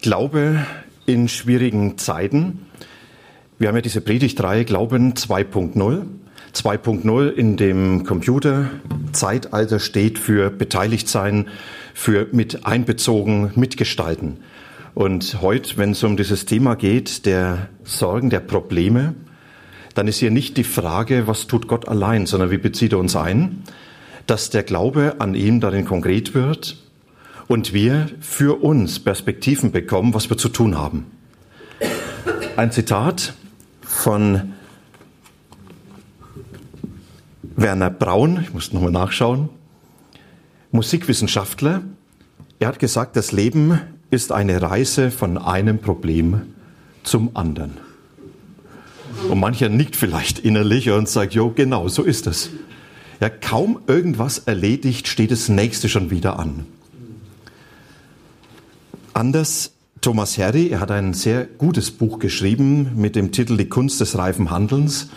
Glaube in schwierigen Zeiten. Wir haben ja diese Predigtreihe Glauben 2.0. 2.0 in dem Computerzeitalter steht für beteiligt sein, für mit einbezogen, mitgestalten. Und heute, wenn es um dieses Thema geht, der Sorgen, der Probleme, dann ist hier nicht die Frage, was tut Gott allein, sondern wie bezieht er uns ein, dass der Glaube an ihn darin konkret wird und wir für uns Perspektiven bekommen, was wir zu tun haben. Ein Zitat von Werner Braun, ich muss nochmal nachschauen, Musikwissenschaftler. Er hat gesagt, das Leben ist eine Reise von einem Problem zum anderen. Und mancher nickt vielleicht innerlich und sagt, jo, genau, so ist es. Ja, kaum irgendwas erledigt, steht das nächste schon wieder an. Anders Thomas Herry, er hat ein sehr gutes Buch geschrieben mit dem Titel Die Kunst des reifen Handelns.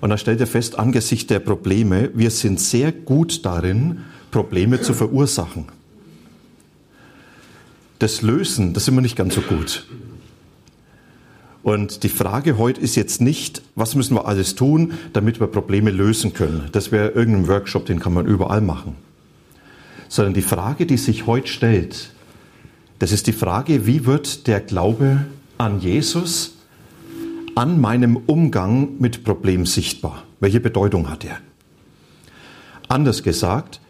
Und da stellt er fest, angesichts der Probleme, wir sind sehr gut darin, Probleme zu verursachen. Das Lösen, das sind wir nicht ganz so gut. Und die Frage heute ist jetzt nicht, was müssen wir alles tun, damit wir Probleme lösen können. Das wäre irgendein Workshop, den kann man überall machen. Sondern die Frage, die sich heute stellt, das ist die Frage, wie wird der Glaube an Jesus an meinem Umgang mit Problemen sichtbar? Welche Bedeutung hat er? Anders gesagt,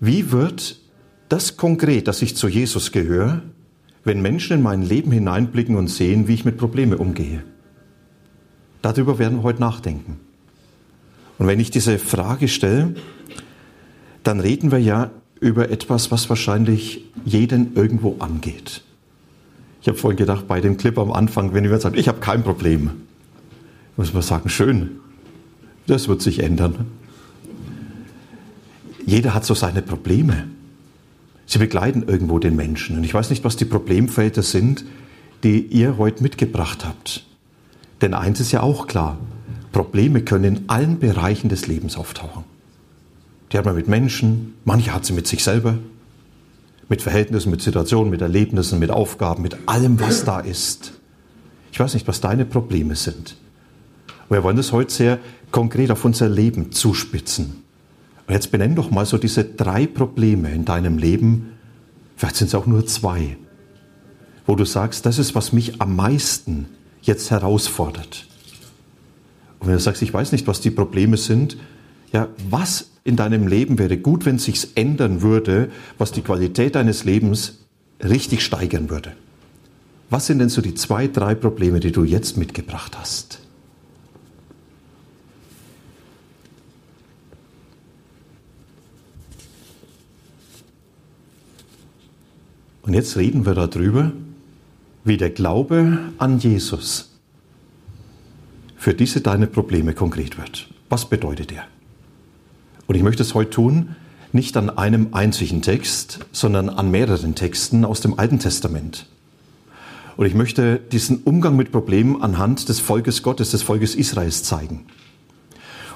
wie wird das konkret, dass ich zu Jesus gehöre, wenn Menschen in mein Leben hineinblicken und sehen, wie ich mit Problemen umgehe? Darüber werden wir heute nachdenken. Und wenn ich diese Frage stelle, dann reden wir ja über etwas, was wahrscheinlich jeden irgendwo angeht. Ich habe vorhin gedacht, bei dem Clip am Anfang, wenn jemand sagt, ich habe kein Problem, muss man sagen, schön, das wird sich ändern. Jeder hat so seine Probleme. Sie begleiten irgendwo den Menschen. Und ich weiß nicht, was die Problemfelder sind, die ihr heute mitgebracht habt. Denn eins ist ja auch klar, Probleme können in allen Bereichen des Lebens auftauchen. Die hat man mit Menschen, manche hat sie mit sich selber, mit Verhältnissen, mit Situationen, mit Erlebnissen, mit Aufgaben, mit allem, was da ist. Ich weiß nicht, was deine Probleme sind. Wir wollen das heute sehr konkret auf unser Leben zuspitzen. Und jetzt benenn doch mal so diese drei Probleme in deinem Leben, vielleicht sind es auch nur zwei, wo du sagst, das ist, was mich am meisten jetzt herausfordert. Und wenn du sagst, ich weiß nicht, was die Probleme sind, ja, was in deinem Leben wäre gut, wenn sich's ändern würde, was die Qualität deines Lebens richtig steigern würde? Was sind denn so die zwei, drei Probleme, die du jetzt mitgebracht hast? Und jetzt reden wir darüber, wie der Glaube an Jesus für diese deine Probleme konkret wird. Was bedeutet er? Und ich möchte es heute tun, nicht an einem einzigen Text, sondern an mehreren Texten aus dem Alten Testament. Und ich möchte diesen Umgang mit Problemen anhand des Volkes Gottes, des Volkes Israels zeigen.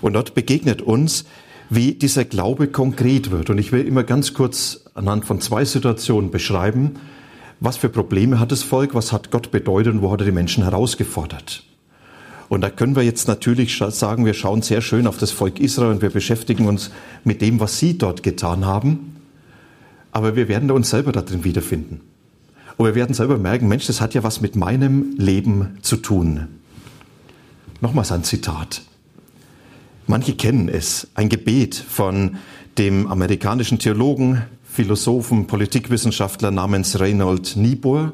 Und dort begegnet uns, wie dieser Glaube konkret wird. Und ich will immer ganz kurz anhand von zwei Situationen beschreiben, was für Probleme hat das Volk, was hat Gott bedeutet und wo hat er die Menschen herausgefordert. Und da können wir jetzt natürlich sagen, wir schauen sehr schön auf das Volk Israel und wir beschäftigen uns mit dem, was sie dort getan haben. Aber wir werden uns selber darin wiederfinden. Und wir werden selber merken, Mensch, das hat ja was mit meinem Leben zu tun. Nochmals ein Zitat. Manche kennen es, ein Gebet von dem amerikanischen Theologen, Philosophen, Politikwissenschaftler namens Reynold Niebuhr.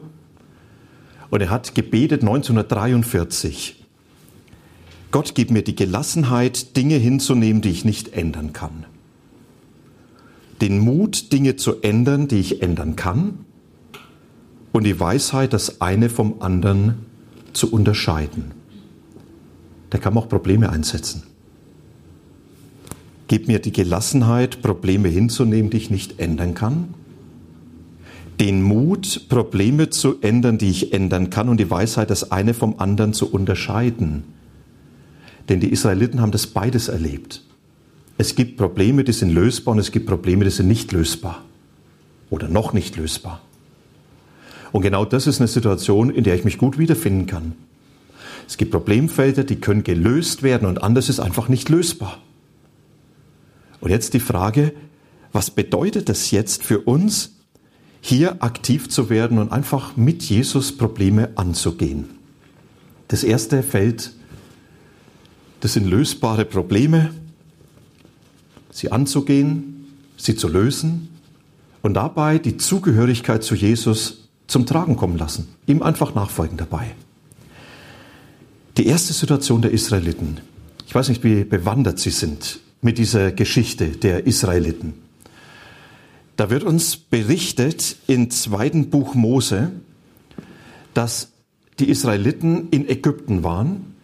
Und er hat gebetet 1943. Gott gibt mir die Gelassenheit, Dinge hinzunehmen, die ich nicht ändern kann. Den Mut, Dinge zu ändern, die ich ändern kann. und die Weisheit, das eine vom anderen zu unterscheiden. Da kann man auch Probleme einsetzen. Gib mir die Gelassenheit, Probleme hinzunehmen, die ich nicht ändern kann. Den Mut, Probleme zu ändern, die ich ändern kann und die Weisheit, das eine vom anderen zu unterscheiden. Denn die Israeliten haben das beides erlebt. Es gibt Probleme, die sind lösbar und es gibt Probleme, die sind nicht lösbar oder noch nicht lösbar. Und genau das ist eine Situation, in der ich mich gut wiederfinden kann. Es gibt Problemfelder, die können gelöst werden und anders ist einfach nicht lösbar. Und jetzt die Frage, was bedeutet das jetzt für uns, hier aktiv zu werden und einfach mit Jesus Probleme anzugehen? Das erste Feld, das sind lösbare Probleme, sie anzugehen, sie zu lösen und dabei die Zugehörigkeit zu Jesus zum Tragen kommen lassen, ihm einfach nachfolgen dabei. Die erste Situation der Israeliten, ich weiß nicht, wie bewandert sie sind mit dieser Geschichte der Israeliten. Da wird uns berichtet im zweiten Buch Mose, dass die Israeliten in Ägypten waren.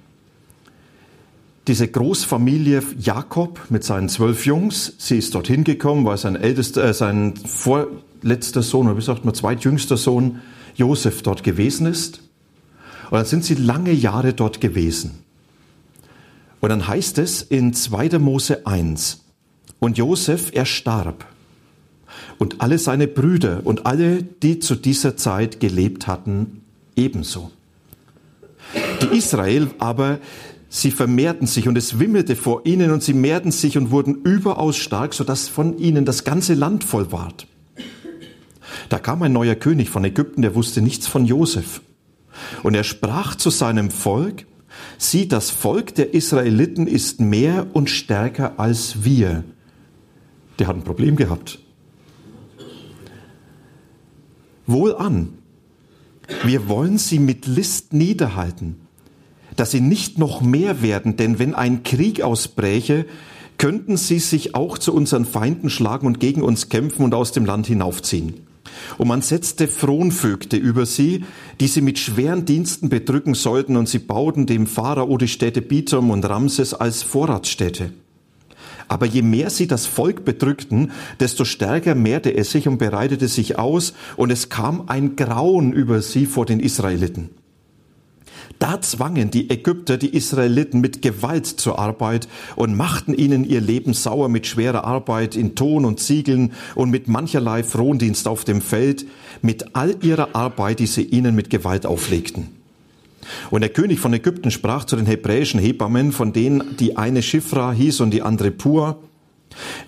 Diese Großfamilie Jakob mit seinen zwölf Jungs, sie ist dorthin gekommen, weil sein ältester, äh, sein vorletzter Sohn, oder wie sagt man, zweitjüngster Sohn Josef dort gewesen ist. Und dann sind sie lange Jahre dort gewesen. Und dann heißt es in 2. Mose 1, und Josef, er starb. Und alle seine Brüder und alle, die zu dieser Zeit gelebt hatten, ebenso. Die Israel aber, sie vermehrten sich und es wimmelte vor ihnen und sie mehrten sich und wurden überaus stark, sodass von ihnen das ganze Land voll ward. Da kam ein neuer König von Ägypten, der wusste nichts von Josef. Und er sprach zu seinem Volk, Sieh, das Volk der Israeliten ist mehr und stärker als wir. Der hat ein Problem gehabt. Wohlan, wir wollen sie mit List niederhalten, dass sie nicht noch mehr werden, denn wenn ein Krieg ausbräche, könnten sie sich auch zu unseren Feinden schlagen und gegen uns kämpfen und aus dem Land hinaufziehen. Und man setzte Fronvögte über sie, die sie mit schweren Diensten bedrücken sollten, und sie bauten dem Pharao die Städte Bithom und Ramses als Vorratsstädte. Aber je mehr sie das Volk bedrückten, desto stärker mehrte es sich und bereitete sich aus, und es kam ein Grauen über sie vor den Israeliten. Da zwangen die Ägypter die Israeliten mit Gewalt zur Arbeit und machten ihnen ihr Leben sauer mit schwerer Arbeit in Ton und Ziegeln und mit mancherlei Frondienst auf dem Feld, mit all ihrer Arbeit, die sie ihnen mit Gewalt auflegten. Und der König von Ägypten sprach zu den hebräischen Hebammen, von denen die eine Schifra hieß und die andere Pur,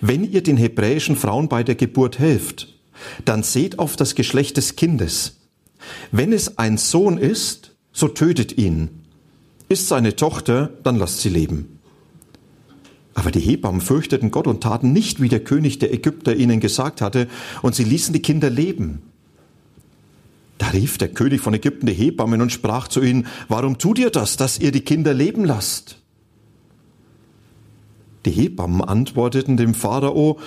wenn ihr den hebräischen Frauen bei der Geburt helft, dann seht auf das Geschlecht des Kindes. Wenn es ein Sohn ist, so tötet ihn. Ist seine Tochter, dann lasst sie leben. Aber die Hebammen fürchteten Gott und taten nicht, wie der König der Ägypter ihnen gesagt hatte, und sie ließen die Kinder leben. Da rief der König von Ägypten die Hebammen und sprach zu ihnen, warum tut ihr das, dass ihr die Kinder leben lasst? Die Hebammen antworteten dem Pharao,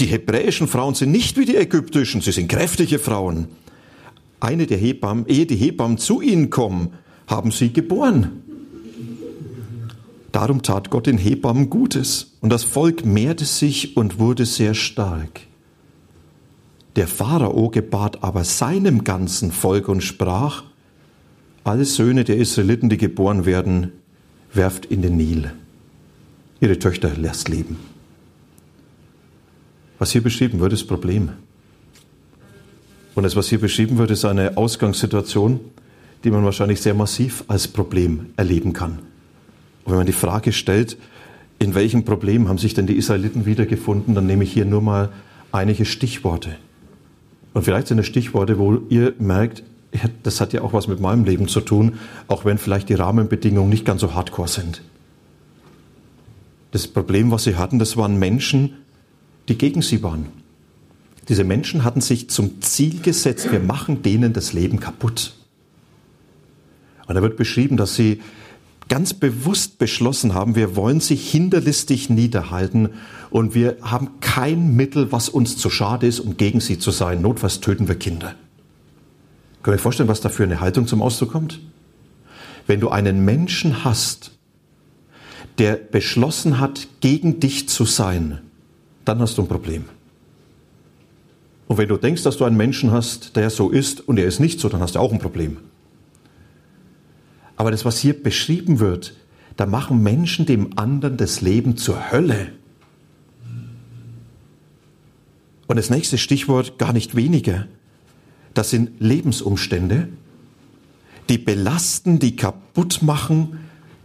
die hebräischen Frauen sind nicht wie die ägyptischen, sie sind kräftige Frauen eine der Hebammen, ehe die Hebammen zu ihnen kommen, haben sie geboren. Darum tat Gott den Hebammen Gutes und das Volk mehrte sich und wurde sehr stark. Der Pharao gebat aber seinem ganzen Volk und sprach, alle Söhne der Israeliten, die geboren werden, werft in den Nil. Ihre Töchter lasst leben. Was hier beschrieben wird, ist Problem. Und das, was hier beschrieben wird, ist eine Ausgangssituation, die man wahrscheinlich sehr massiv als Problem erleben kann. Und wenn man die Frage stellt, in welchem Problem haben sich denn die Israeliten wiedergefunden, dann nehme ich hier nur mal einige Stichworte. Und vielleicht sind es Stichworte, wo ihr merkt, das hat ja auch was mit meinem Leben zu tun, auch wenn vielleicht die Rahmenbedingungen nicht ganz so hardcore sind. Das Problem, was sie hatten, das waren Menschen, die gegen sie waren. Diese Menschen hatten sich zum Ziel gesetzt, wir machen denen das Leben kaputt. Und da wird beschrieben, dass sie ganz bewusst beschlossen haben, wir wollen sie hinterlistig niederhalten und wir haben kein Mittel, was uns zu schade ist, um gegen sie zu sein. Notfalls töten wir Kinder. Können wir vorstellen, was da für eine Haltung zum Ausdruck kommt? Wenn du einen Menschen hast, der beschlossen hat, gegen dich zu sein, dann hast du ein Problem. Und wenn du denkst, dass du einen Menschen hast, der so ist und er ist nicht so, dann hast du auch ein Problem. Aber das, was hier beschrieben wird, da machen Menschen dem anderen das Leben zur Hölle. Und das nächste Stichwort gar nicht weniger. Das sind Lebensumstände, die belasten, die kaputt machen,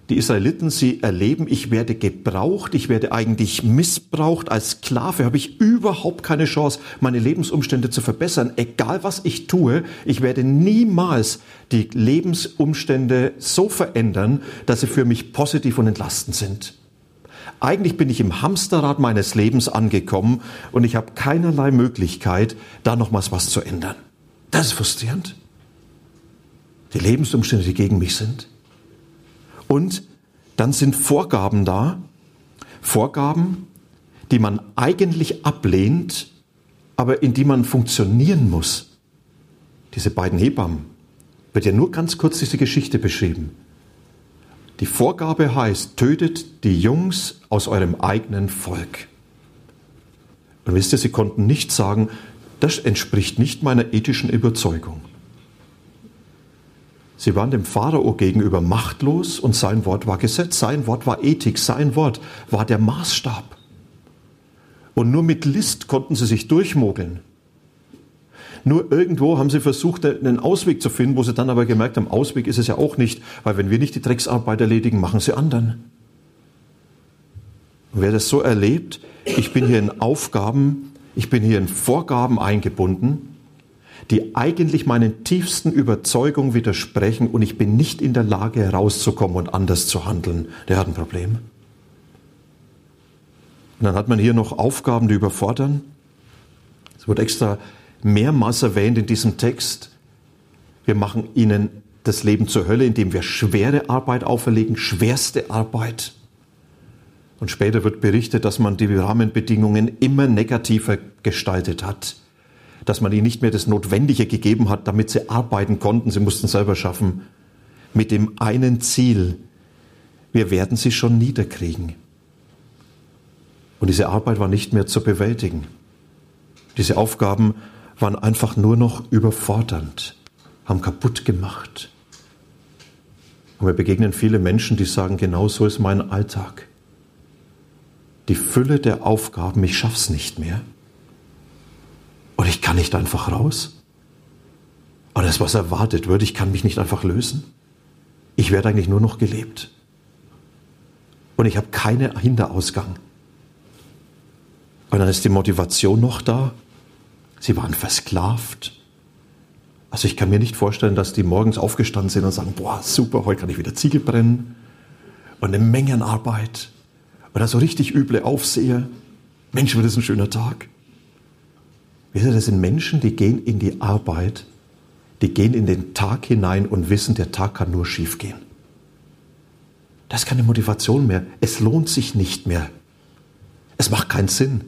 die Israeliten, sie erleben, ich werde gebraucht, ich werde eigentlich missbraucht. Als Sklave habe ich überhaupt keine Chance, meine Lebensumstände zu verbessern. Egal was ich tue, ich werde niemals die Lebensumstände so verändern, dass sie für mich positiv und entlastend sind. Eigentlich bin ich im Hamsterrad meines Lebens angekommen und ich habe keinerlei Möglichkeit, da nochmals was zu ändern. Das ist frustrierend. Die Lebensumstände, die gegen mich sind. Und dann sind Vorgaben da, Vorgaben, die man eigentlich ablehnt, aber in die man funktionieren muss. Diese beiden Hebammen, wird ja nur ganz kurz diese Geschichte beschrieben. Die Vorgabe heißt, tötet die Jungs aus eurem eigenen Volk. Und wisst ihr, sie konnten nicht sagen, das entspricht nicht meiner ethischen Überzeugung. Sie waren dem Pharao gegenüber machtlos und sein Wort war Gesetz, sein Wort war Ethik, sein Wort war der Maßstab. Und nur mit List konnten sie sich durchmogeln. Nur irgendwo haben sie versucht, einen Ausweg zu finden, wo sie dann aber gemerkt haben, Ausweg ist es ja auch nicht, weil wenn wir nicht die Drecksarbeit erledigen, machen sie anderen. Und wer das so erlebt, ich bin hier in Aufgaben, ich bin hier in Vorgaben eingebunden, die eigentlich meinen tiefsten Überzeugungen widersprechen und ich bin nicht in der Lage herauszukommen und anders zu handeln, der hat ein Problem. Und dann hat man hier noch Aufgaben, die überfordern. Es wird extra mehrmals erwähnt in diesem Text. Wir machen ihnen das Leben zur Hölle, indem wir schwere Arbeit auferlegen, schwerste Arbeit. Und später wird berichtet, dass man die Rahmenbedingungen immer negativer gestaltet hat dass man ihnen nicht mehr das Notwendige gegeben hat, damit sie arbeiten konnten. Sie mussten selber schaffen. Mit dem einen Ziel, wir werden sie schon niederkriegen. Und diese Arbeit war nicht mehr zu bewältigen. Diese Aufgaben waren einfach nur noch überfordernd, haben kaputt gemacht. Und wir begegnen viele Menschen, die sagen, genau so ist mein Alltag. Die Fülle der Aufgaben, ich schaff's nicht mehr. Ich kann nicht einfach raus. Und das, was erwartet wird, ich kann mich nicht einfach lösen. Ich werde eigentlich nur noch gelebt. Und ich habe keinen Hinterausgang. Und dann ist die Motivation noch da. Sie waren versklavt. Also ich kann mir nicht vorstellen, dass die morgens aufgestanden sind und sagen, boah, super, heute kann ich wieder Ziegel brennen. Und eine Menge an Arbeit. Oder so richtig üble Aufseher. Mensch, wird das ein schöner Tag. Wisst ihr, das sind Menschen, die gehen in die Arbeit, die gehen in den Tag hinein und wissen, der Tag kann nur schief gehen. Das ist keine Motivation mehr. Es lohnt sich nicht mehr. Es macht keinen Sinn.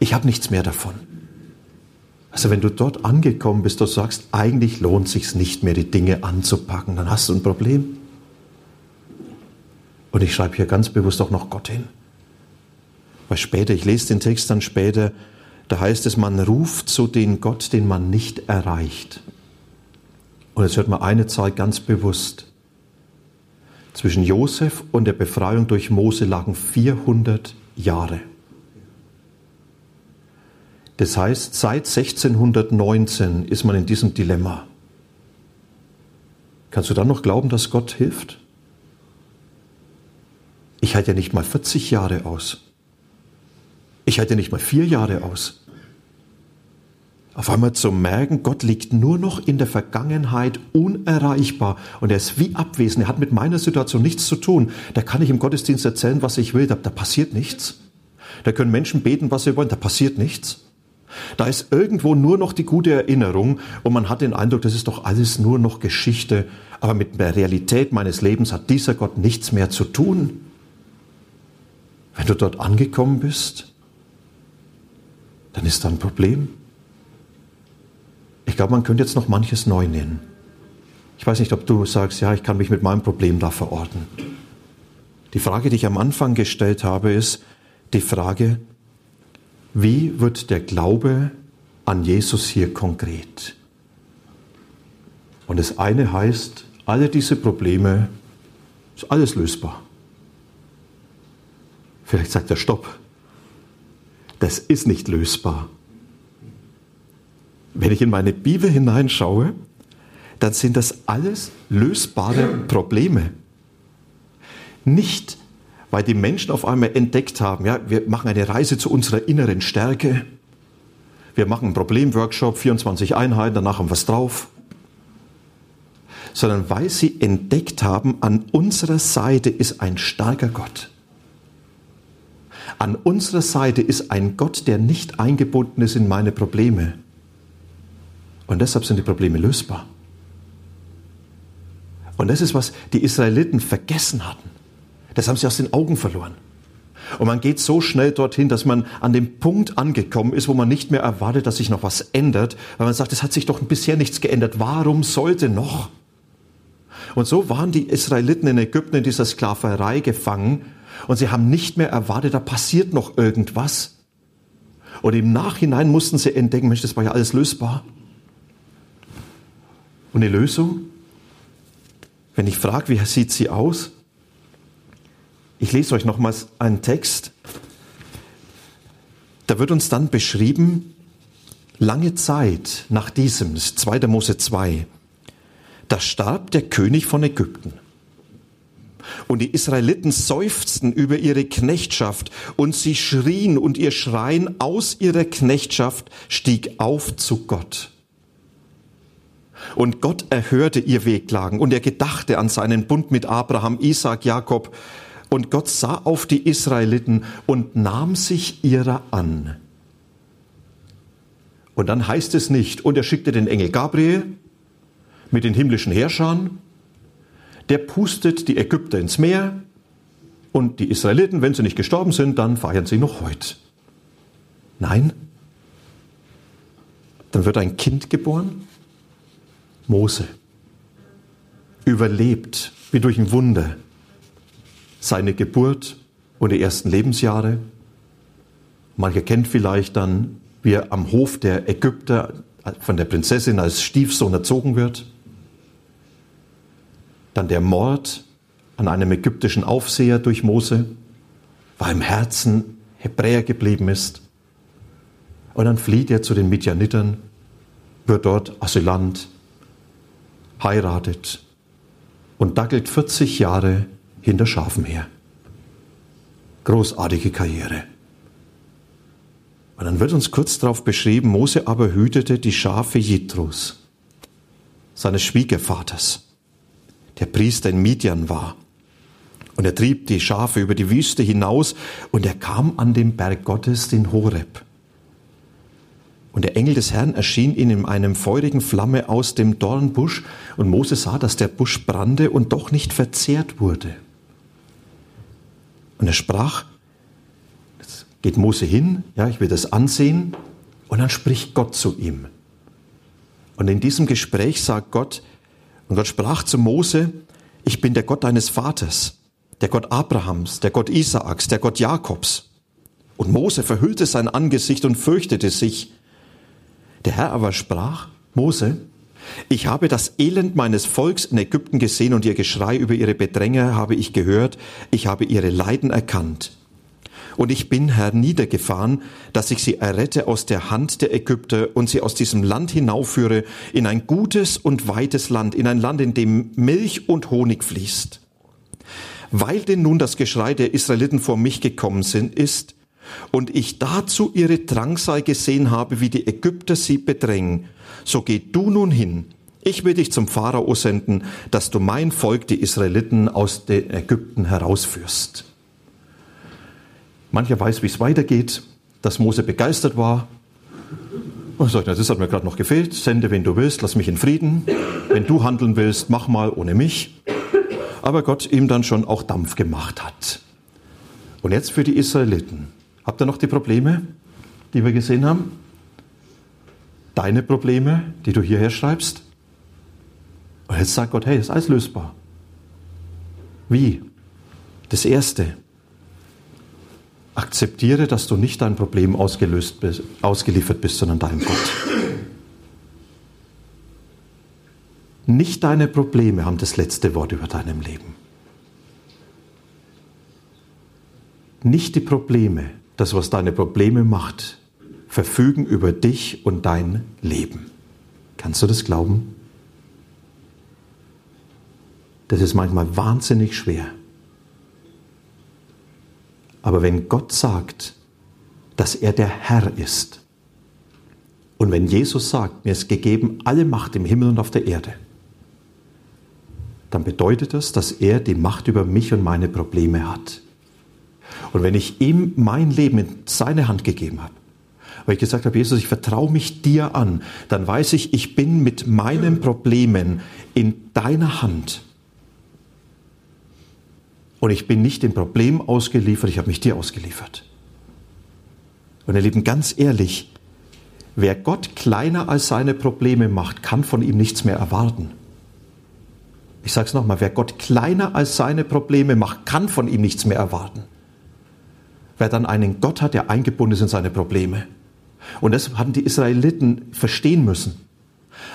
Ich habe nichts mehr davon. Also wenn du dort angekommen bist, du sagst, eigentlich lohnt sich nicht mehr, die Dinge anzupacken, dann hast du ein Problem. Und ich schreibe hier ganz bewusst auch noch Gott hin. Weil später, ich lese den Text dann später, da heißt es, man ruft zu den Gott, den man nicht erreicht. Und jetzt hört man eine Zahl ganz bewusst. Zwischen Josef und der Befreiung durch Mose lagen 400 Jahre. Das heißt, seit 1619 ist man in diesem Dilemma. Kannst du dann noch glauben, dass Gott hilft? Ich halte ja nicht mal 40 Jahre aus. Ich halte nicht mal vier Jahre aus auf einmal zu merken, Gott liegt nur noch in der Vergangenheit unerreichbar und er ist wie abwesend. Er hat mit meiner Situation nichts zu tun. Da kann ich im Gottesdienst erzählen, was ich will, da, da passiert nichts. Da können Menschen beten, was sie wollen, da passiert nichts. Da ist irgendwo nur noch die gute Erinnerung und man hat den Eindruck, das ist doch alles nur noch Geschichte, aber mit der Realität meines Lebens hat dieser Gott nichts mehr zu tun. Wenn du dort angekommen bist, dann ist da ein Problem glaube, man könnte jetzt noch manches neu nennen. Ich weiß nicht, ob du sagst, ja, ich kann mich mit meinem Problem da verorten. Die Frage, die ich am Anfang gestellt habe, ist die Frage, wie wird der Glaube an Jesus hier konkret? Und das eine heißt, alle diese Probleme, ist alles lösbar. Vielleicht sagt er, stopp, das ist nicht lösbar. Wenn ich in meine Bibel hineinschaue, dann sind das alles lösbare Probleme. Nicht, weil die Menschen auf einmal entdeckt haben, ja, wir machen eine Reise zu unserer inneren Stärke, wir machen einen Problemworkshop, 24 Einheiten, danach haben wir es drauf, sondern weil sie entdeckt haben, an unserer Seite ist ein starker Gott. An unserer Seite ist ein Gott, der nicht eingebunden ist in meine Probleme. Und deshalb sind die Probleme lösbar. Und das ist, was die Israeliten vergessen hatten. Das haben sie aus den Augen verloren. Und man geht so schnell dorthin, dass man an dem Punkt angekommen ist, wo man nicht mehr erwartet, dass sich noch was ändert, weil man sagt, es hat sich doch bisher nichts geändert. Warum sollte noch? Und so waren die Israeliten in Ägypten in dieser Sklaverei gefangen und sie haben nicht mehr erwartet, da passiert noch irgendwas. Und im Nachhinein mussten sie entdecken, Mensch, das war ja alles lösbar. Und die Lösung? Wenn ich frage, wie sieht sie aus? Ich lese euch nochmals einen Text. Da wird uns dann beschrieben, lange Zeit nach diesem, 2. Mose 2, da starb der König von Ägypten. Und die Israeliten seufzten über ihre Knechtschaft und sie schrien und ihr Schreien aus ihrer Knechtschaft stieg auf zu Gott. Und Gott erhörte ihr Wehklagen und er gedachte an seinen Bund mit Abraham, Isaac, Jakob. Und Gott sah auf die Israeliten und nahm sich ihrer an. Und dann heißt es nicht, und er schickte den Engel Gabriel mit den himmlischen Herrschern, der pustet die Ägypter ins Meer und die Israeliten, wenn sie nicht gestorben sind, dann feiern sie noch heute. Nein, dann wird ein Kind geboren Mose überlebt wie durch ein Wunder seine Geburt und die ersten Lebensjahre. Mancher kennt vielleicht dann, wie er am Hof der Ägypter von der Prinzessin als Stiefsohn erzogen wird. Dann der Mord an einem ägyptischen Aufseher durch Mose, weil im Herzen Hebräer geblieben ist. Und dann flieht er zu den Midianitern, wird dort Asylant, heiratet und dackelt 40 Jahre hinter Schafen her. Großartige Karriere. Und dann wird uns kurz darauf beschrieben, Mose aber hütete die Schafe Jitros, seines Schwiegervaters, der Priester in Midian war. Und er trieb die Schafe über die Wüste hinaus und er kam an den Berg Gottes, den Horeb. Und der Engel des Herrn erschien ihm in einem feurigen Flamme aus dem Dornbusch, und Mose sah, dass der Busch brannte und doch nicht verzehrt wurde. Und er sprach, jetzt geht Mose hin, ja, ich will das ansehen, und dann spricht Gott zu ihm. Und in diesem Gespräch sagt Gott, und Gott sprach zu Mose, ich bin der Gott deines Vaters, der Gott Abrahams, der Gott Isaaks, der Gott Jakobs. Und Mose verhüllte sein Angesicht und fürchtete sich. Der Herr aber sprach, Mose, ich habe das Elend meines Volks in Ägypten gesehen und ihr Geschrei über ihre Bedränge habe ich gehört, ich habe ihre Leiden erkannt. Und ich bin herniedergefahren, dass ich sie errette aus der Hand der Ägypter und sie aus diesem Land hinaufführe in ein gutes und weites Land, in ein Land, in dem Milch und Honig fließt. Weil denn nun das Geschrei der Israeliten vor mich gekommen sind, ist, und ich dazu ihre Drangsal gesehen habe, wie die Ägypter sie bedrängen, so geh du nun hin. Ich will dich zum Pharao senden, dass du mein Volk, die Israeliten, aus den Ägypten herausführst. Mancher weiß, wie es weitergeht, dass Mose begeistert war. Und sagt, das hat mir gerade noch gefehlt. Sende, wenn du willst, lass mich in Frieden. Wenn du handeln willst, mach mal ohne mich. Aber Gott ihm dann schon auch Dampf gemacht hat. Und jetzt für die Israeliten. Habt ihr noch die Probleme, die wir gesehen haben? deine Probleme, die du hierher schreibst. Und jetzt sagt Gott, hey, das ist alles lösbar. Wie? Das Erste, akzeptiere, dass du nicht dein Problem ausgelöst bist, ausgeliefert bist, sondern deinem Gott. Nicht deine Probleme haben das letzte Wort über deinem Leben. Nicht die Probleme, das, was deine Probleme macht, verfügen über dich und dein Leben. Kannst du das glauben? Das ist manchmal wahnsinnig schwer. Aber wenn Gott sagt, dass er der Herr ist, und wenn Jesus sagt, mir ist gegeben alle Macht im Himmel und auf der Erde, dann bedeutet das, dass er die Macht über mich und meine Probleme hat. Und wenn ich ihm mein Leben in seine Hand gegeben habe, weil ich gesagt habe, Jesus, ich vertraue mich dir an, dann weiß ich, ich bin mit meinen Problemen in deiner Hand. Und ich bin nicht dem Problem ausgeliefert, ich habe mich dir ausgeliefert. Und ihr Lieben, ganz ehrlich, wer Gott kleiner als seine Probleme macht, kann von ihm nichts mehr erwarten. Ich sage es nochmal, wer Gott kleiner als seine Probleme macht, kann von ihm nichts mehr erwarten. Wer dann einen Gott hat, der eingebunden ist in seine Probleme. Und das hatten die Israeliten verstehen müssen.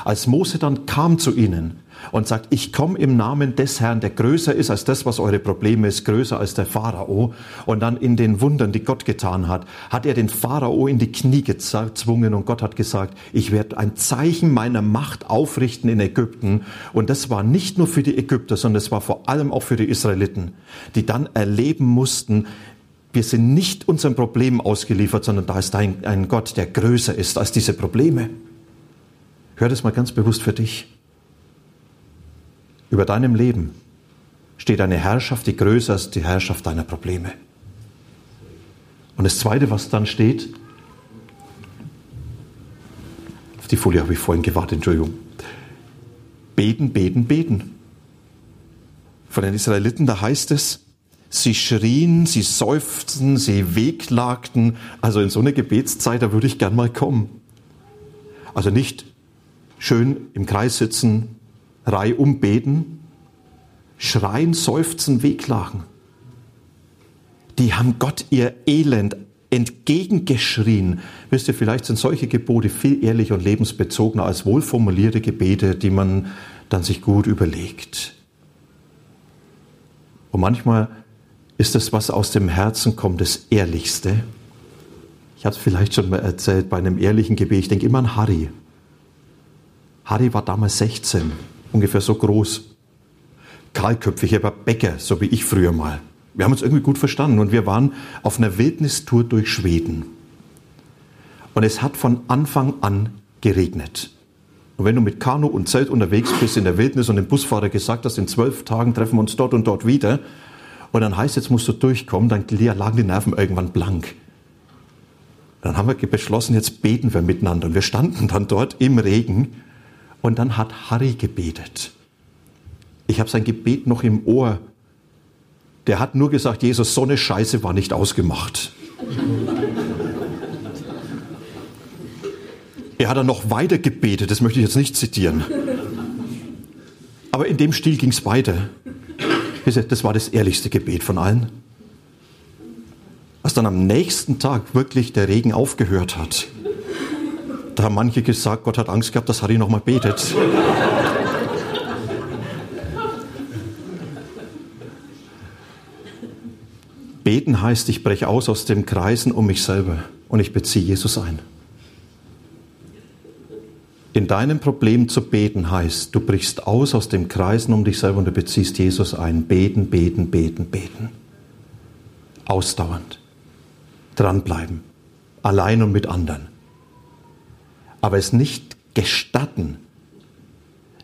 Als Mose dann kam zu ihnen und sagt, ich komme im Namen des Herrn, der größer ist als das, was eure Probleme ist, größer als der Pharao. Und dann in den Wundern, die Gott getan hat, hat er den Pharao in die Knie gezwungen und Gott hat gesagt, ich werde ein Zeichen meiner Macht aufrichten in Ägypten. Und das war nicht nur für die Ägypter, sondern es war vor allem auch für die Israeliten, die dann erleben mussten, wir sind nicht unseren Problemen ausgeliefert, sondern da ist ein, ein Gott, der größer ist als diese Probleme. Hör das mal ganz bewusst für dich. Über deinem Leben steht eine Herrschaft, die größer ist, die Herrschaft deiner Probleme. Und das Zweite, was dann steht, auf die Folie habe ich vorhin gewartet, Entschuldigung. Beten, beten, beten. Von den Israeliten, da heißt es, sie schrien, sie seufzten, sie wehklagten. Also in so eine Gebetszeit, da würde ich gern mal kommen. Also nicht schön im Kreis sitzen, reihum beten, schreien, seufzen, wehklagen. Die haben Gott ihr Elend entgegengeschrien. Wisst ihr, vielleicht sind solche Gebote viel ehrlicher und lebensbezogener als wohlformulierte Gebete, die man dann sich gut überlegt. Und manchmal ist das, was aus dem Herzen kommt, das Ehrlichste. Ich habe es vielleicht schon mal erzählt bei einem ehrlichen Gebet. Ich denke immer an Harry. Harry war damals 16 ungefähr so groß. Kahlköpfig, er war Bäcker, so wie ich früher mal. Wir haben uns irgendwie gut verstanden und wir waren auf einer Wildnistour durch Schweden. Und es hat von Anfang an geregnet. Und wenn du mit Kanu und Zelt unterwegs bist in der Wildnis und dem Busfahrer gesagt hast, in zwölf Tagen treffen wir uns dort und dort wieder, und dann heißt, jetzt musst du durchkommen, dann lagen die Nerven irgendwann blank. Dann haben wir beschlossen, jetzt beten wir miteinander. Und wir standen dann dort im Regen und dann hat Harry gebetet. Ich habe sein Gebet noch im Ohr. Der hat nur gesagt, Jesus, so eine Scheiße war nicht ausgemacht. er hat dann noch weiter gebetet, das möchte ich jetzt nicht zitieren. Aber in dem Stil ging es weiter. Das war das ehrlichste Gebet von allen. Als dann am nächsten Tag wirklich der Regen aufgehört hat, da haben manche gesagt, Gott hat Angst gehabt, dass Harry nochmal betet. Beten heißt, ich breche aus aus dem Kreisen um mich selber und ich beziehe Jesus ein. In deinem Problem zu beten heißt, du brichst aus aus dem Kreisen um dich selber und du beziehst Jesus ein. Beten, beten, beten, beten. Ausdauernd. Dranbleiben. Allein und mit anderen aber es nicht gestatten,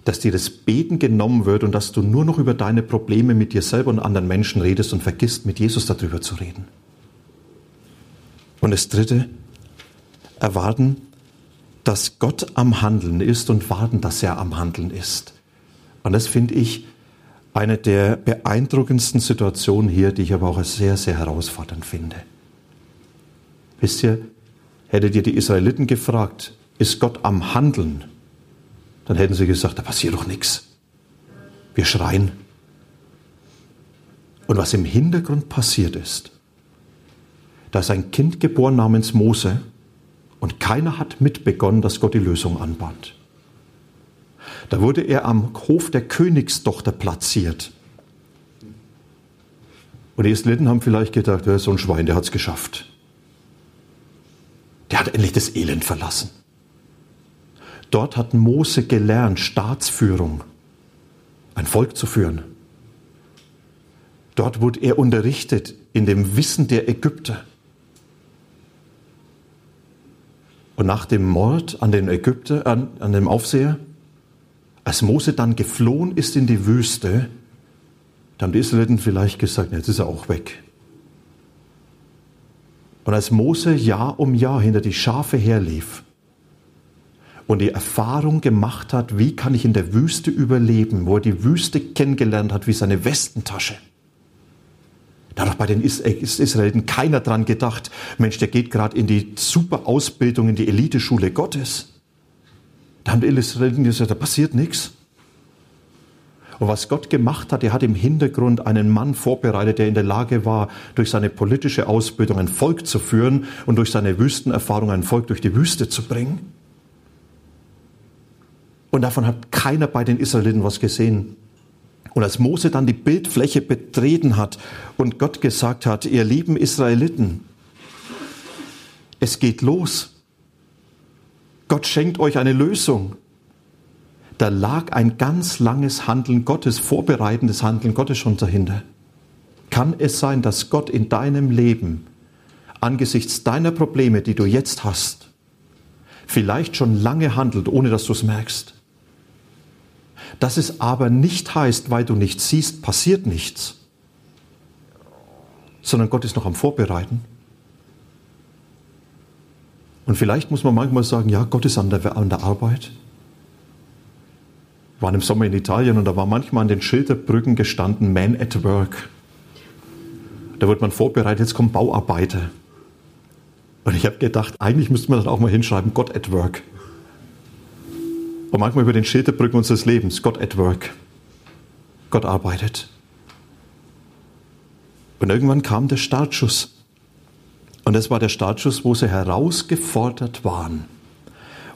dass dir das Beten genommen wird und dass du nur noch über deine Probleme mit dir selber und anderen Menschen redest und vergisst, mit Jesus darüber zu reden. Und das Dritte, erwarten, dass Gott am Handeln ist und warten, dass er am Handeln ist. Und das finde ich eine der beeindruckendsten Situationen hier, die ich aber auch sehr, sehr herausfordernd finde. Wisst ihr, hättet ihr die Israeliten gefragt, ist Gott am Handeln, dann hätten sie gesagt, da passiert doch nichts. Wir schreien. Und was im Hintergrund passiert ist, da ist ein Kind geboren namens Mose und keiner hat mitbegonnen, dass Gott die Lösung anbahnt. Da wurde er am Hof der Königstochter platziert. Und die Israeliten haben vielleicht gedacht, ja, so ein Schwein, der hat es geschafft. Der hat endlich das Elend verlassen. Dort hat Mose gelernt, Staatsführung, ein Volk zu führen. Dort wurde er unterrichtet in dem Wissen der Ägypter. Und nach dem Mord an den Ägypter, an, an dem Aufseher, als Mose dann geflohen ist in die Wüste, da haben die Israeliten vielleicht gesagt, jetzt ist er auch weg. Und als Mose Jahr um Jahr hinter die Schafe herlief und die Erfahrung gemacht hat, wie kann ich in der Wüste überleben, wo er die Wüste kennengelernt hat wie seine Westentasche, da hat doch bei den Israeliten keiner dran gedacht, Mensch, der geht gerade in die super Ausbildung, in die Eliteschule Gottes. Da haben die Israeliten gesagt, da passiert nichts. Und was Gott gemacht hat, er hat im Hintergrund einen Mann vorbereitet, der in der Lage war, durch seine politische Ausbildung ein Volk zu führen und durch seine Wüstenerfahrung ein Volk durch die Wüste zu bringen. Und davon hat keiner bei den Israeliten was gesehen. Und als Mose dann die Bildfläche betreten hat und Gott gesagt hat, ihr lieben Israeliten, es geht los. Gott schenkt euch eine Lösung. Da lag ein ganz langes Handeln Gottes, vorbereitendes Handeln Gottes schon dahinter. Kann es sein, dass Gott in deinem Leben angesichts deiner Probleme, die du jetzt hast, vielleicht schon lange handelt, ohne dass du es merkst? Dass es aber nicht heißt, weil du nichts siehst, passiert nichts, sondern Gott ist noch am Vorbereiten. Und vielleicht muss man manchmal sagen, ja, Gott ist an der, an der Arbeit. Wir waren im Sommer in Italien und da war manchmal an den Schilderbrücken gestanden, Man at Work. Da wird man vorbereitet, jetzt kommen Bauarbeiter. Und ich habe gedacht, eigentlich müsste man dann auch mal hinschreiben, Gott at Work und manchmal über den Schilderbrücken unseres Lebens. Gott at work. Gott arbeitet. Und irgendwann kam der Startschuss. Und das war der Startschuss, wo sie herausgefordert waren.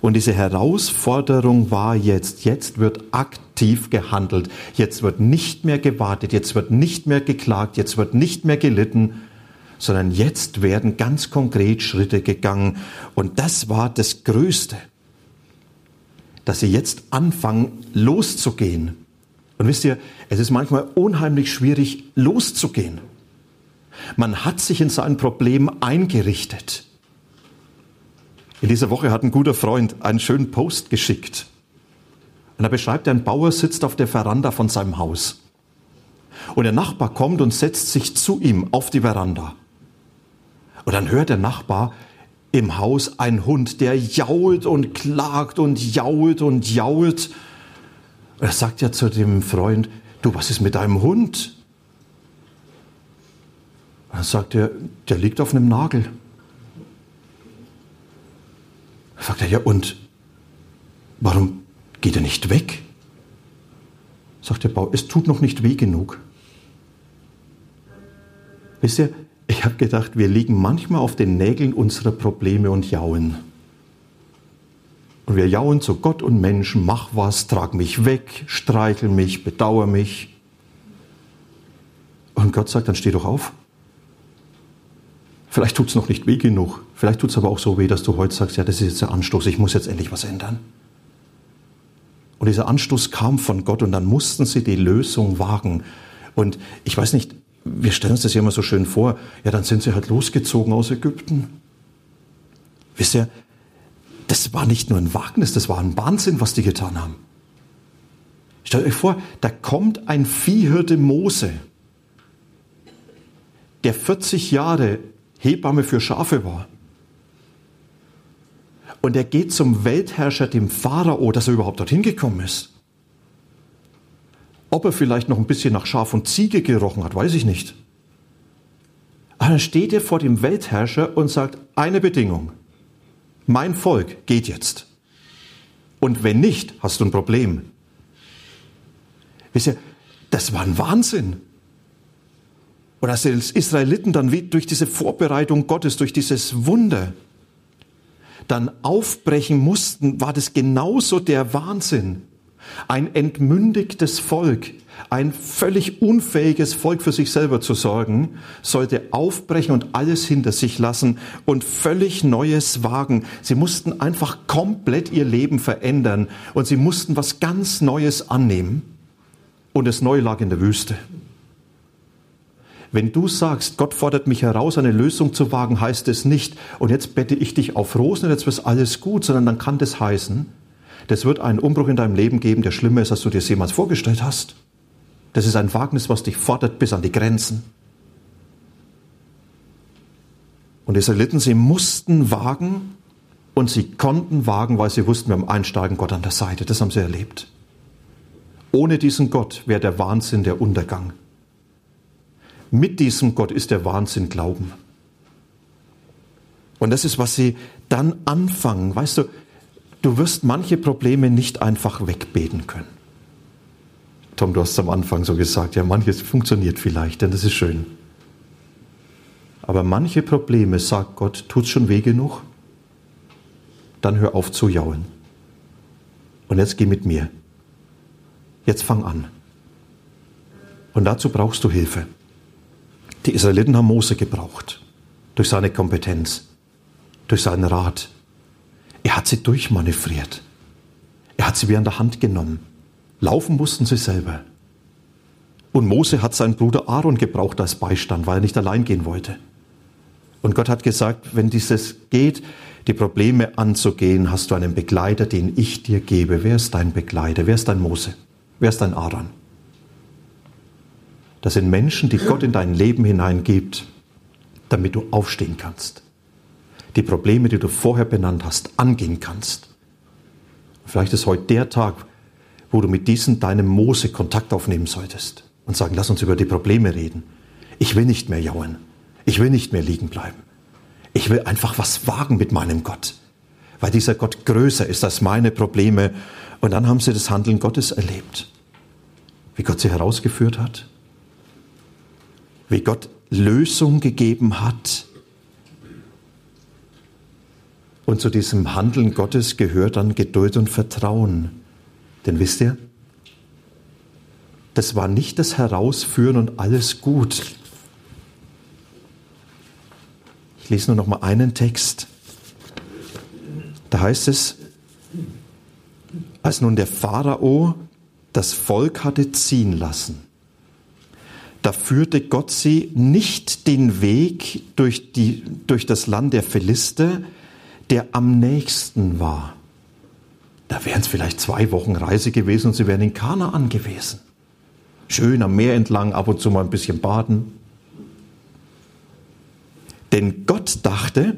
Und diese Herausforderung war jetzt, jetzt wird aktiv gehandelt, jetzt wird nicht mehr gewartet, jetzt wird nicht mehr geklagt, jetzt wird nicht mehr gelitten, sondern jetzt werden ganz konkret Schritte gegangen. Und das war das Größte dass sie jetzt anfangen, loszugehen. Und wisst ihr, es ist manchmal unheimlich schwierig, loszugehen. Man hat sich in sein Problem eingerichtet. In dieser Woche hat ein guter Freund einen schönen Post geschickt. Und da beschreibt er, ein Bauer sitzt auf der Veranda von seinem Haus. Und der Nachbar kommt und setzt sich zu ihm auf die Veranda. Und dann hört der Nachbar, im Haus ein Hund, der jault und klagt und jault und jault. Er sagt ja zu dem Freund, du, was ist mit deinem Hund? Dann sagt er, der liegt auf einem Nagel. Dann sagt er, ja und warum geht er nicht weg? Sagt der Bauer, es tut noch nicht weh genug. Wisst ihr, ich habe gedacht, wir liegen manchmal auf den Nägeln unserer Probleme und jauen. Und wir jauen zu Gott und Menschen, mach was, trag mich weg, streichel mich, bedauere mich. Und Gott sagt, dann steh doch auf. Vielleicht tut es noch nicht weh genug. Vielleicht tut es aber auch so weh, dass du heute sagst, ja, das ist jetzt der Anstoß, ich muss jetzt endlich was ändern. Und dieser Anstoß kam von Gott und dann mussten sie die Lösung wagen. Und ich weiß nicht, wir stellen uns das ja immer so schön vor, ja, dann sind sie halt losgezogen aus Ägypten. Wisst ihr, das war nicht nur ein Wagnis, das war ein Wahnsinn, was die getan haben. Stellt euch vor, da kommt ein Viehhirte Mose, der 40 Jahre Hebamme für Schafe war. Und er geht zum Weltherrscher, dem Pharao, dass er überhaupt dorthin gekommen ist. Ob er vielleicht noch ein bisschen nach Schaf und Ziege gerochen hat, weiß ich nicht. Aber dann steht er vor dem Weltherrscher und sagt, eine Bedingung. Mein Volk geht jetzt. Und wenn nicht, hast du ein Problem. Wisst ihr, das war ein Wahnsinn. Und als die Israeliten dann durch diese Vorbereitung Gottes, durch dieses Wunder, dann aufbrechen mussten, war das genauso der Wahnsinn. Ein entmündigtes Volk, ein völlig unfähiges Volk für sich selber zu sorgen, sollte aufbrechen und alles hinter sich lassen und völlig Neues wagen. Sie mussten einfach komplett ihr Leben verändern und sie mussten was ganz Neues annehmen. Und das Neue lag in der Wüste. Wenn du sagst, Gott fordert mich heraus, eine Lösung zu wagen, heißt es nicht, und jetzt bette ich dich auf Rosen und jetzt wird alles gut, sondern dann kann das heißen, das wird einen Umbruch in deinem Leben geben, der schlimmer ist, als du dir es jemals vorgestellt hast. Das ist ein Wagnis, was dich fordert bis an die Grenzen. Und die Israeliten, sie mussten wagen und sie konnten wagen, weil sie wussten, wir haben einen starken Gott an der Seite. Das haben sie erlebt. Ohne diesen Gott wäre der Wahnsinn der Untergang. Mit diesem Gott ist der Wahnsinn Glauben. Und das ist, was sie dann anfangen. Weißt du, du wirst manche Probleme nicht einfach wegbeten können. Tom, du hast es am Anfang so gesagt, ja, manches funktioniert vielleicht, denn das ist schön. Aber manche Probleme, sagt Gott, tut schon weh genug? Dann hör auf zu jaulen. Und jetzt geh mit mir. Jetzt fang an. Und dazu brauchst du Hilfe. Die Israeliten haben Mose gebraucht. Durch seine Kompetenz, durch seinen Rat. Er hat sie durchmanövriert. Er hat sie wie an der Hand genommen. Laufen mussten sie selber. Und Mose hat seinen Bruder Aaron gebraucht als Beistand, weil er nicht allein gehen wollte. Und Gott hat gesagt, wenn dieses geht, die Probleme anzugehen, hast du einen Begleiter, den ich dir gebe. Wer ist dein Begleiter? Wer ist dein Mose? Wer ist dein Aaron? Das sind Menschen, die Gott in dein Leben hineingibt, damit du aufstehen kannst. Die Probleme, die du vorher benannt hast, angehen kannst. Vielleicht ist heute der Tag, wo du mit diesen deinem Mose Kontakt aufnehmen solltest und sagen, lass uns über die Probleme reden. Ich will nicht mehr jauern. Ich will nicht mehr liegen bleiben. Ich will einfach was wagen mit meinem Gott, weil dieser Gott größer ist als meine Probleme. Und dann haben sie das Handeln Gottes erlebt, wie Gott sie herausgeführt hat, wie Gott Lösung gegeben hat. Und zu diesem Handeln Gottes gehört dann Geduld und Vertrauen. Denn wisst ihr, das war nicht das Herausführen und alles gut. Ich lese nur noch mal einen Text. Da heißt es, als nun der Pharao das Volk hatte ziehen lassen, da führte Gott sie nicht den Weg durch, die, durch das Land der Philister, der am nächsten war. Da wären es vielleicht zwei Wochen Reise gewesen und sie wären in Kanaan gewesen. Schön am Meer entlang, ab und zu mal ein bisschen baden. Denn Gott dachte,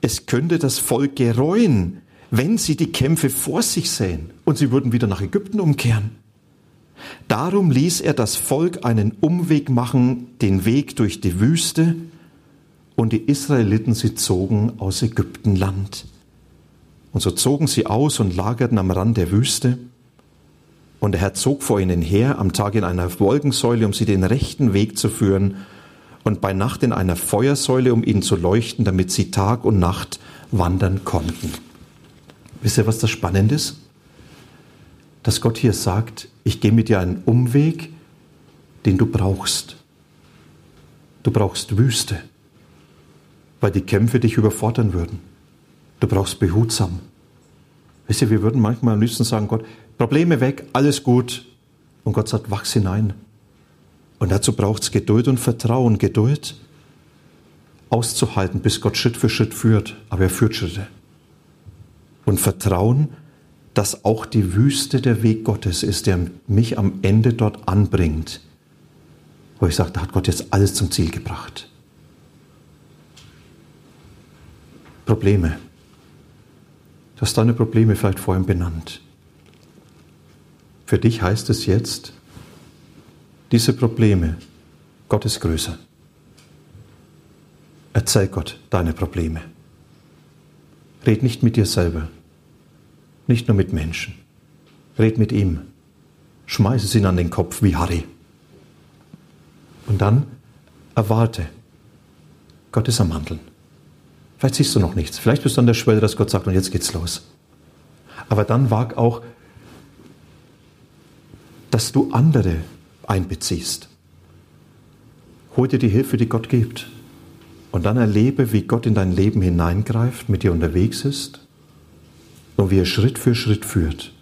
es könnte das Volk gereuen, wenn sie die Kämpfe vor sich sehen und sie würden wieder nach Ägypten umkehren. Darum ließ er das Volk einen Umweg machen, den Weg durch die Wüste, und die Israeliten, sie zogen aus Ägyptenland. Und so zogen sie aus und lagerten am Rand der Wüste. Und der Herr zog vor ihnen her am Tag in einer Wolkensäule, um sie den rechten Weg zu führen, und bei Nacht in einer Feuersäule, um ihnen zu leuchten, damit sie Tag und Nacht wandern konnten. Wisst ihr, was das Spannende ist? dass Gott hier sagt, ich gehe mit dir einen Umweg, den du brauchst. Du brauchst Wüste, weil die Kämpfe dich überfordern würden. Du brauchst behutsam. Wisst ihr, wir würden manchmal am liebsten sagen, Gott, Probleme weg, alles gut. Und Gott sagt, wachs hinein. Und dazu braucht es Geduld und Vertrauen. Geduld auszuhalten, bis Gott Schritt für Schritt führt. Aber er führt Schritte. Und Vertrauen, dass auch die Wüste der Weg Gottes ist, der mich am Ende dort anbringt, wo ich sage, da hat Gott jetzt alles zum Ziel gebracht. Probleme. Du hast deine Probleme vielleicht vorhin benannt. Für dich heißt es jetzt, diese Probleme, Gott ist größer. Erzähl Gott deine Probleme. Red nicht mit dir selber. nicht nur mit Menschen. Red mit ihm. Schmeiß es ihn an den Kopf wie Harry. Und dann erwarte. Gott ist am Handeln. Vielleicht siehst du noch nichts. Vielleicht bist du an der Schwelle, dass Gott sagt, und jetzt geht's los. Aber dann wag auch, dass du andere einbeziehst. Hol dir die Hilfe, die Gott gibt. Und dann erlebe, wie Gott in dein Leben hineingreift, mit dir unterwegs ist und wie er Schritt für Schritt führt.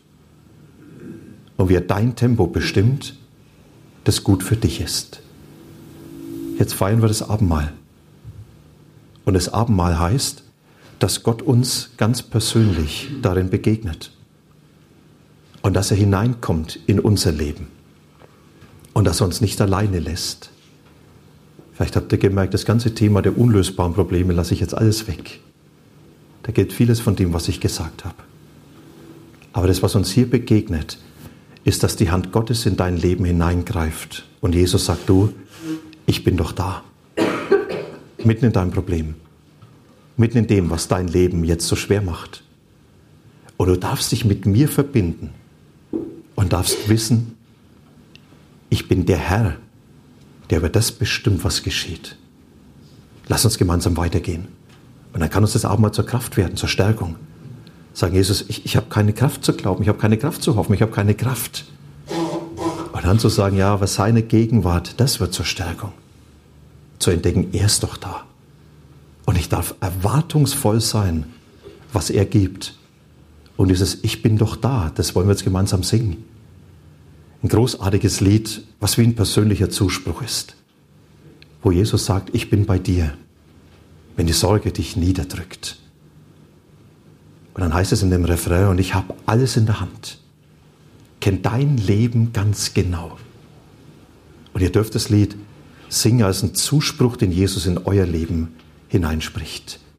Und wie er dein Tempo bestimmt, das gut für dich ist. Jetzt feiern wir das Abendmahl. Und das Abendmahl heißt, dass Gott uns ganz persönlich darin begegnet. Und dass er hineinkommt in unser Leben. Und dass er uns nicht alleine lässt. Vielleicht habt ihr gemerkt, das ganze Thema der unlösbaren Probleme lasse ich jetzt alles weg. Da gilt vieles von dem, was ich gesagt habe. Aber das, was uns hier begegnet, ist, dass die Hand Gottes in dein Leben hineingreift. Und Jesus sagt, du, ich bin doch da. Mitten in deinem Problem. Mitten in dem, was dein Leben jetzt so schwer macht. Und du darfst dich mit mir verbinden und darfst wissen, ich bin der Herr, der über das bestimmt, was geschieht. Lass uns gemeinsam weitergehen. Und dann kann uns das Abendmahl zur Kraft werden, zur Stärkung. Sagen, Jesus, ich, ich habe keine Kraft zu glauben, ich habe keine Kraft zu hoffen, ich habe keine Kraft. Und dann zu sagen, ja, aber seine Gegenwart, das wird zur Stärkung. Zu entdecken, er ist doch da. Und ich darf erwartungsvoll sein, was er gibt. Und dieses Ich bin doch da, das wollen wir jetzt gemeinsam singen. Ein großartiges Lied, was wie ein persönlicher Zuspruch ist. Wo Jesus sagt, ich bin bei dir, wenn die Sorge dich niederdrückt. Und dann heißt es in dem Refrain, und ich habe alles in der Hand kennt dein Leben ganz genau. Und ihr dürft das Lied singen als einen Zuspruch, den Jesus in euer Leben hineinspricht.